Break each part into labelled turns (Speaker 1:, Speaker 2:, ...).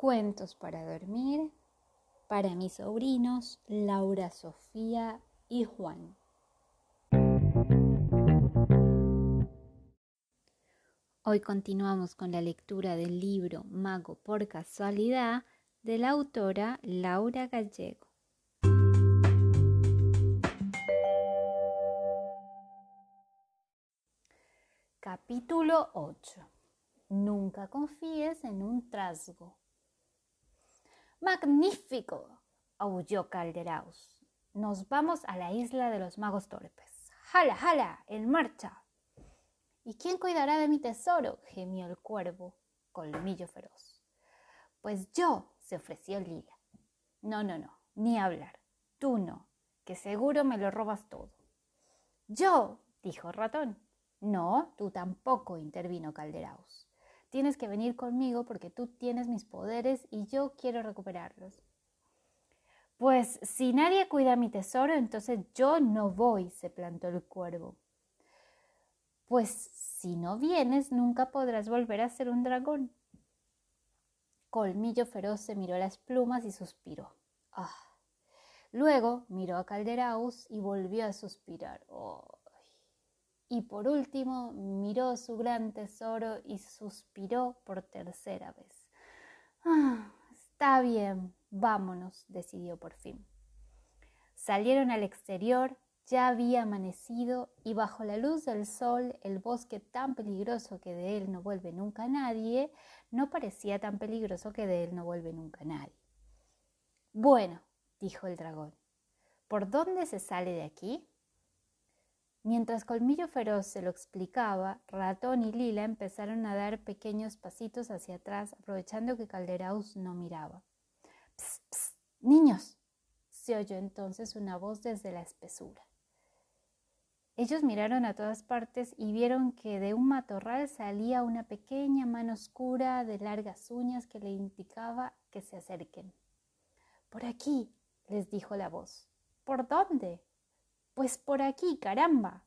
Speaker 1: Cuentos para dormir para mis sobrinos Laura, Sofía y Juan. Hoy continuamos con la lectura del libro Mago por casualidad de la autora Laura Gallego. Capítulo 8. Nunca confíes en un trasgo. ¡Magnífico! aulló Calderaus. Nos vamos a la isla de los magos torpes. ¡Jala, jala! ¡En marcha! ¿Y quién cuidará de mi tesoro? gemió el cuervo, colmillo feroz. Pues yo, se ofreció Lila. No, no, no, ni hablar. Tú no, que seguro me lo robas todo. Yo, dijo Ratón. No, tú tampoco, intervino Calderaus. Tienes que venir conmigo porque tú tienes mis poderes y yo quiero recuperarlos. Pues si nadie cuida mi tesoro, entonces yo no voy, se plantó el cuervo. Pues si no vienes, nunca podrás volver a ser un dragón. Colmillo feroz se miró las plumas y suspiró. Ah. Luego miró a Calderaus y volvió a suspirar. Oh y por último miró su gran tesoro y suspiró por tercera vez. Ah, está bien, vámonos, decidió por fin. Salieron al exterior, ya había amanecido y bajo la luz del sol el bosque tan peligroso que de él no vuelve nunca nadie, no parecía tan peligroso que de él no vuelve nunca nadie. Bueno, dijo el dragón, ¿por dónde se sale de aquí? Mientras Colmillo Feroz se lo explicaba, Ratón y Lila empezaron a dar pequeños pasitos hacia atrás, aprovechando que Calderaus no miraba. ¡Psst, psst! ¡Niños! se oyó entonces una voz desde la espesura. Ellos miraron a todas partes y vieron que de un matorral salía una pequeña mano oscura de largas uñas que le indicaba que se acerquen. Por aquí, les dijo la voz. ¿Por dónde? Pues por aquí, caramba.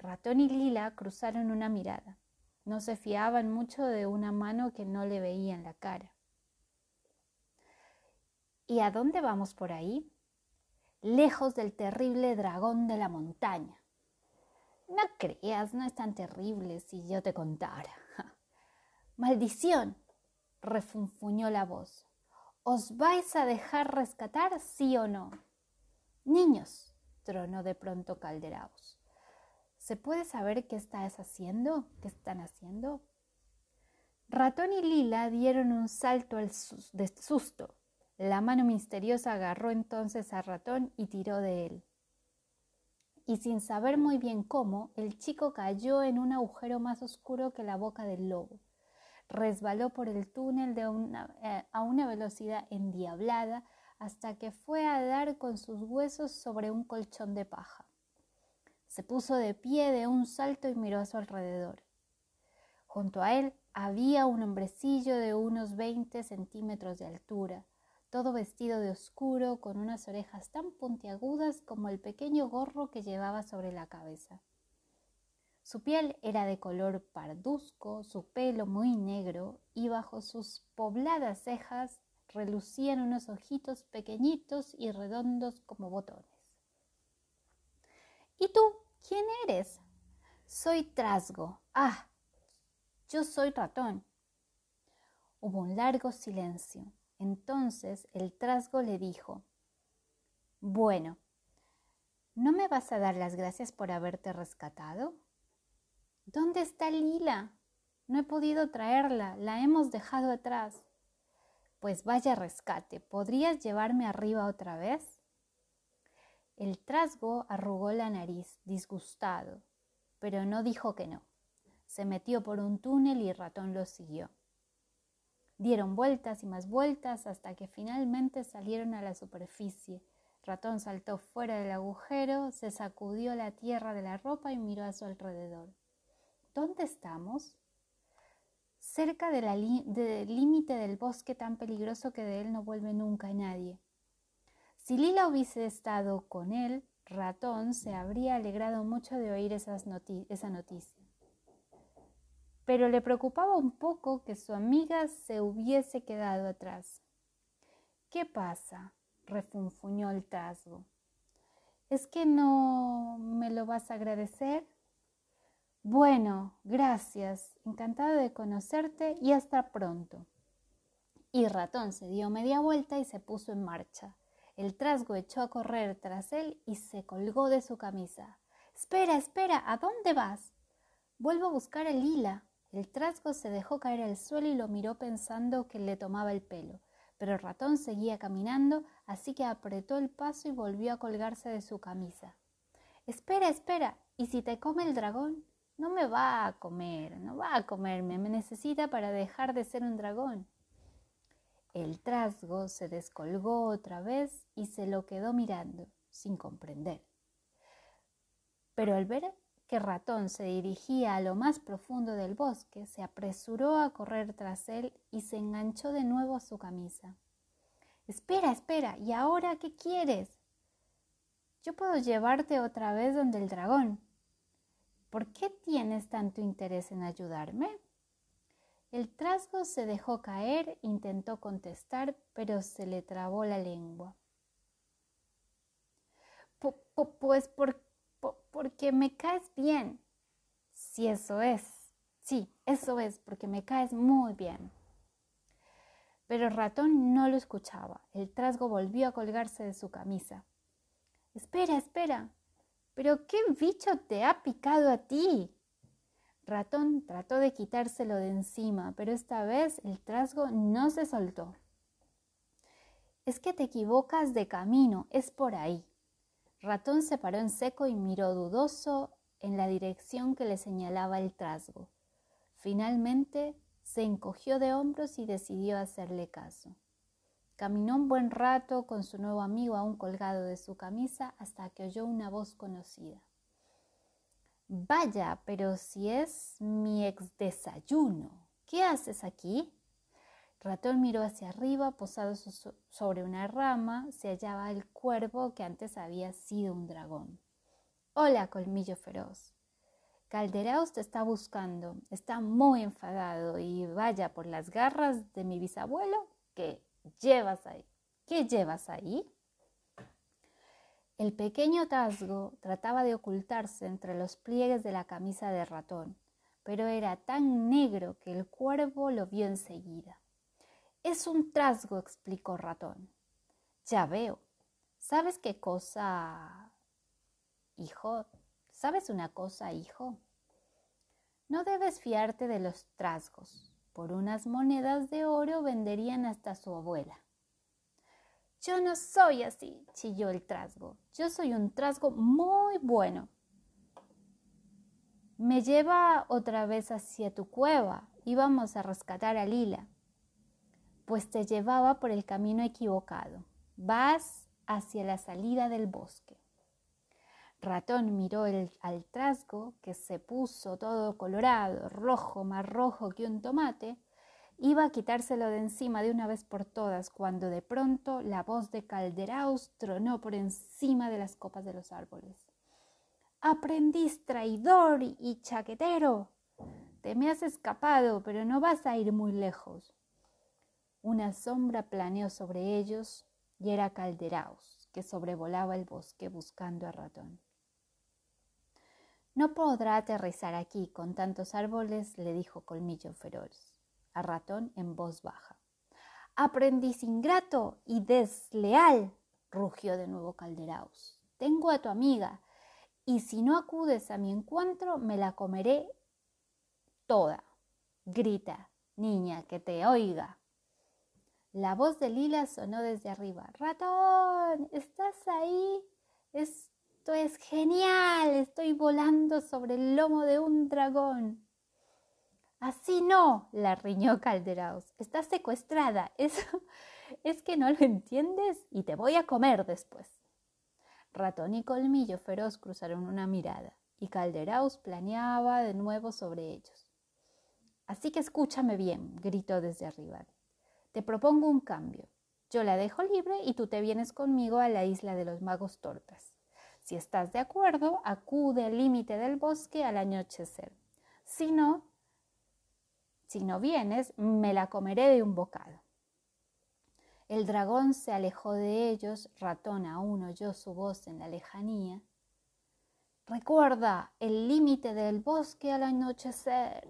Speaker 1: Ratón y Lila cruzaron una mirada. No se fiaban mucho de una mano que no le veían la cara. ¿Y a dónde vamos por ahí? Lejos del terrible dragón de la montaña. No creas, no es tan terrible si yo te contara. Maldición, refunfuñó la voz. ¿Os vais a dejar rescatar, sí o no? Niños, tronó de pronto Calderaos. ¿Se puede saber qué estás haciendo? ¿Qué están haciendo? Ratón y Lila dieron un salto de susto. La mano misteriosa agarró entonces a Ratón y tiró de él. Y sin saber muy bien cómo, el chico cayó en un agujero más oscuro que la boca del lobo. Resbaló por el túnel eh, a una velocidad endiablada hasta que fue a dar con sus huesos sobre un colchón de paja. Se puso de pie de un salto y miró a su alrededor. Junto a él había un hombrecillo de unos veinte centímetros de altura, todo vestido de oscuro, con unas orejas tan puntiagudas como el pequeño gorro que llevaba sobre la cabeza. Su piel era de color parduzco, su pelo muy negro y bajo sus pobladas cejas relucían unos ojitos pequeñitos y redondos como botones. ¿Y tú quién eres? Soy Trasgo. Ah, yo soy ratón. Hubo un largo silencio. Entonces el trasgo le dijo, Bueno, ¿no me vas a dar las gracias por haberte rescatado? ¿Dónde está Lila? No he podido traerla, la hemos dejado atrás. Pues vaya rescate, ¿podrías llevarme arriba otra vez? El trasgo arrugó la nariz, disgustado, pero no dijo que no. Se metió por un túnel y ratón lo siguió. Dieron vueltas y más vueltas hasta que finalmente salieron a la superficie. Ratón saltó fuera del agujero, se sacudió la tierra de la ropa y miró a su alrededor. ¿Dónde estamos? Cerca del límite del bosque tan peligroso que de él no vuelve nunca nadie. Si Lila hubiese estado con él, Ratón se habría alegrado mucho de oír esa noticia. pero le preocupaba un poco que su amiga se hubiese quedado atrás. ¿Qué pasa? refunfuñó el trasgo. ¿Es que no me lo vas a agradecer? Bueno, gracias, encantado de conocerte y hasta pronto. Y ratón se dio media vuelta y se puso en marcha. El trasgo echó a correr tras él y se colgó de su camisa. Espera, espera, ¿a dónde vas? Vuelvo a buscar el lila. El trasgo se dejó caer al suelo y lo miró pensando que le tomaba el pelo. Pero el ratón seguía caminando, así que apretó el paso y volvió a colgarse de su camisa. Espera, espera, ¿y si te come el dragón? No me va a comer, no va a comerme, me necesita para dejar de ser un dragón. El trasgo se descolgó otra vez y se lo quedó mirando, sin comprender. Pero al ver que Ratón se dirigía a lo más profundo del bosque, se apresuró a correr tras él y se enganchó de nuevo a su camisa. Espera, espera, ¿y ahora qué quieres? Yo puedo llevarte otra vez donde el dragón. ¿Por qué tienes tanto interés en ayudarme? El trasgo se dejó caer, intentó contestar, pero se le trabó la lengua. Pues porque me caes bien. Si eso es. Sí, eso es, porque me caes muy bien. Pero el ratón no lo escuchaba. El trasgo volvió a colgarse de su camisa. Espera, espera. ¿Pero qué bicho te ha picado a ti? Ratón trató de quitárselo de encima, pero esta vez el trasgo no se soltó. Es que te equivocas de camino, es por ahí. Ratón se paró en seco y miró dudoso en la dirección que le señalaba el trasgo. Finalmente se encogió de hombros y decidió hacerle caso. Caminó un buen rato con su nuevo amigo aún colgado de su camisa hasta que oyó una voz conocida. Vaya, pero si es mi ex desayuno, ¿qué haces aquí? Ratón miró hacia arriba, posado sobre una rama, se hallaba el cuervo que antes había sido un dragón. Hola, colmillo feroz. Calderaos te está buscando, está muy enfadado y vaya por las garras de mi bisabuelo, ¿qué llevas ahí? ¿Qué llevas ahí? El pequeño Tasgo trataba de ocultarse entre los pliegues de la camisa de ratón, pero era tan negro que el cuervo lo vio enseguida. Es un trasgo, explicó Ratón. Ya veo. ¿Sabes qué cosa, hijo? ¿Sabes una cosa, hijo? No debes fiarte de los trasgos. Por unas monedas de oro venderían hasta su abuela. Yo no soy así, chilló el trasgo. Yo soy un trasgo muy bueno. Me lleva otra vez hacia tu cueva. Íbamos a rescatar a Lila. Pues te llevaba por el camino equivocado. Vas hacia la salida del bosque. Ratón miró al trasgo, que se puso todo colorado, rojo, más rojo que un tomate, Iba a quitárselo de encima de una vez por todas cuando de pronto la voz de Calderaus tronó por encima de las copas de los árboles. Aprendiz traidor y chaquetero. Te me has escapado, pero no vas a ir muy lejos. Una sombra planeó sobre ellos y era Calderaus, que sobrevolaba el bosque buscando a ratón. No podrá aterrizar aquí con tantos árboles, le dijo Colmillo Feroz a ratón en voz baja. Aprendiz ingrato y desleal, rugió de nuevo Calderaus. Tengo a tu amiga, y si no acudes a mi encuentro, me la comeré toda. Grita, niña, que te oiga. La voz de Lila sonó desde arriba. Ratón, ¿estás ahí? Esto es genial. Estoy volando sobre el lomo de un dragón. Así no, la riñó Calderaos. Estás secuestrada. Eso es que no lo entiendes y te voy a comer después. Ratón y Colmillo Feroz cruzaron una mirada y Calderaus planeaba de nuevo sobre ellos. Así que escúchame bien, gritó desde arriba. Te propongo un cambio. Yo la dejo libre y tú te vienes conmigo a la isla de los magos tortas. Si estás de acuerdo, acude al límite del bosque al anochecer. Si no, Si no vienes, me la comeré de un bocado. El dragón se alejó de ellos, ratón aún oyó su voz en la lejanía. Recuerda el límite del bosque al anochecer.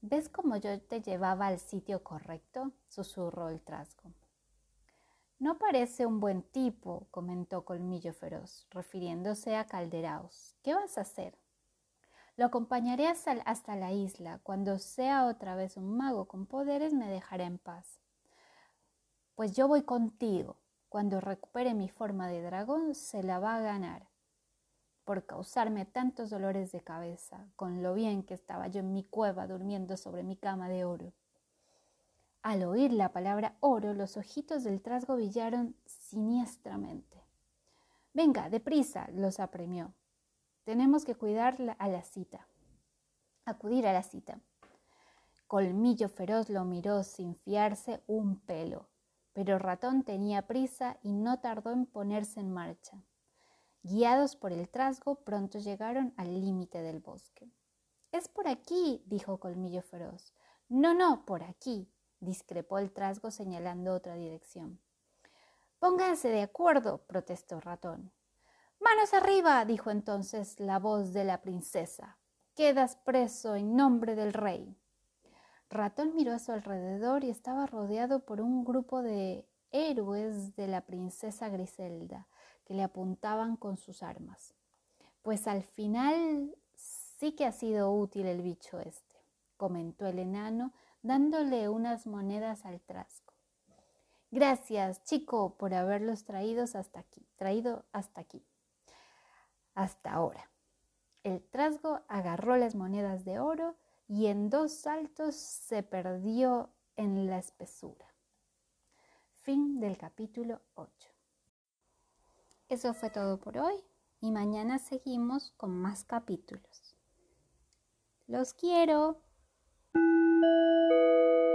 Speaker 1: ¿Ves cómo yo te llevaba al sitio correcto? susurró el trasgo. No parece un buen tipo, comentó Colmillo Feroz, refiriéndose a Calderaos. ¿Qué vas a hacer? Lo acompañaré hasta la isla. Cuando sea otra vez un mago con poderes, me dejará en paz. Pues yo voy contigo. Cuando recupere mi forma de dragón, se la va a ganar. Por causarme tantos dolores de cabeza, con lo bien que estaba yo en mi cueva durmiendo sobre mi cama de oro. Al oír la palabra oro, los ojitos del trasgo brillaron siniestramente. Venga, deprisa, los apremió. Tenemos que cuidar a la cita. Acudir a la cita. Colmillo feroz lo miró sin fiarse un pelo, pero Ratón tenía prisa y no tardó en ponerse en marcha. Guiados por el trasgo, pronto llegaron al límite del bosque. Es por aquí, dijo Colmillo feroz. No, no, por aquí discrepó el trasgo señalando otra dirección. Pónganse de acuerdo, protestó Ratón. Manos arriba, dijo entonces la voz de la princesa. Quedas preso en nombre del rey. Ratón miró a su alrededor y estaba rodeado por un grupo de héroes de la princesa Griselda que le apuntaban con sus armas. Pues al final sí que ha sido útil el bicho este, comentó el enano dándole unas monedas al trasgo. Gracias, chico, por haberlos traídos hasta aquí, traído hasta aquí, hasta ahora. El trasgo agarró las monedas de oro y en dos saltos se perdió en la espesura. Fin del capítulo 8. Eso fue todo por hoy y mañana seguimos con más capítulos. Los quiero. Música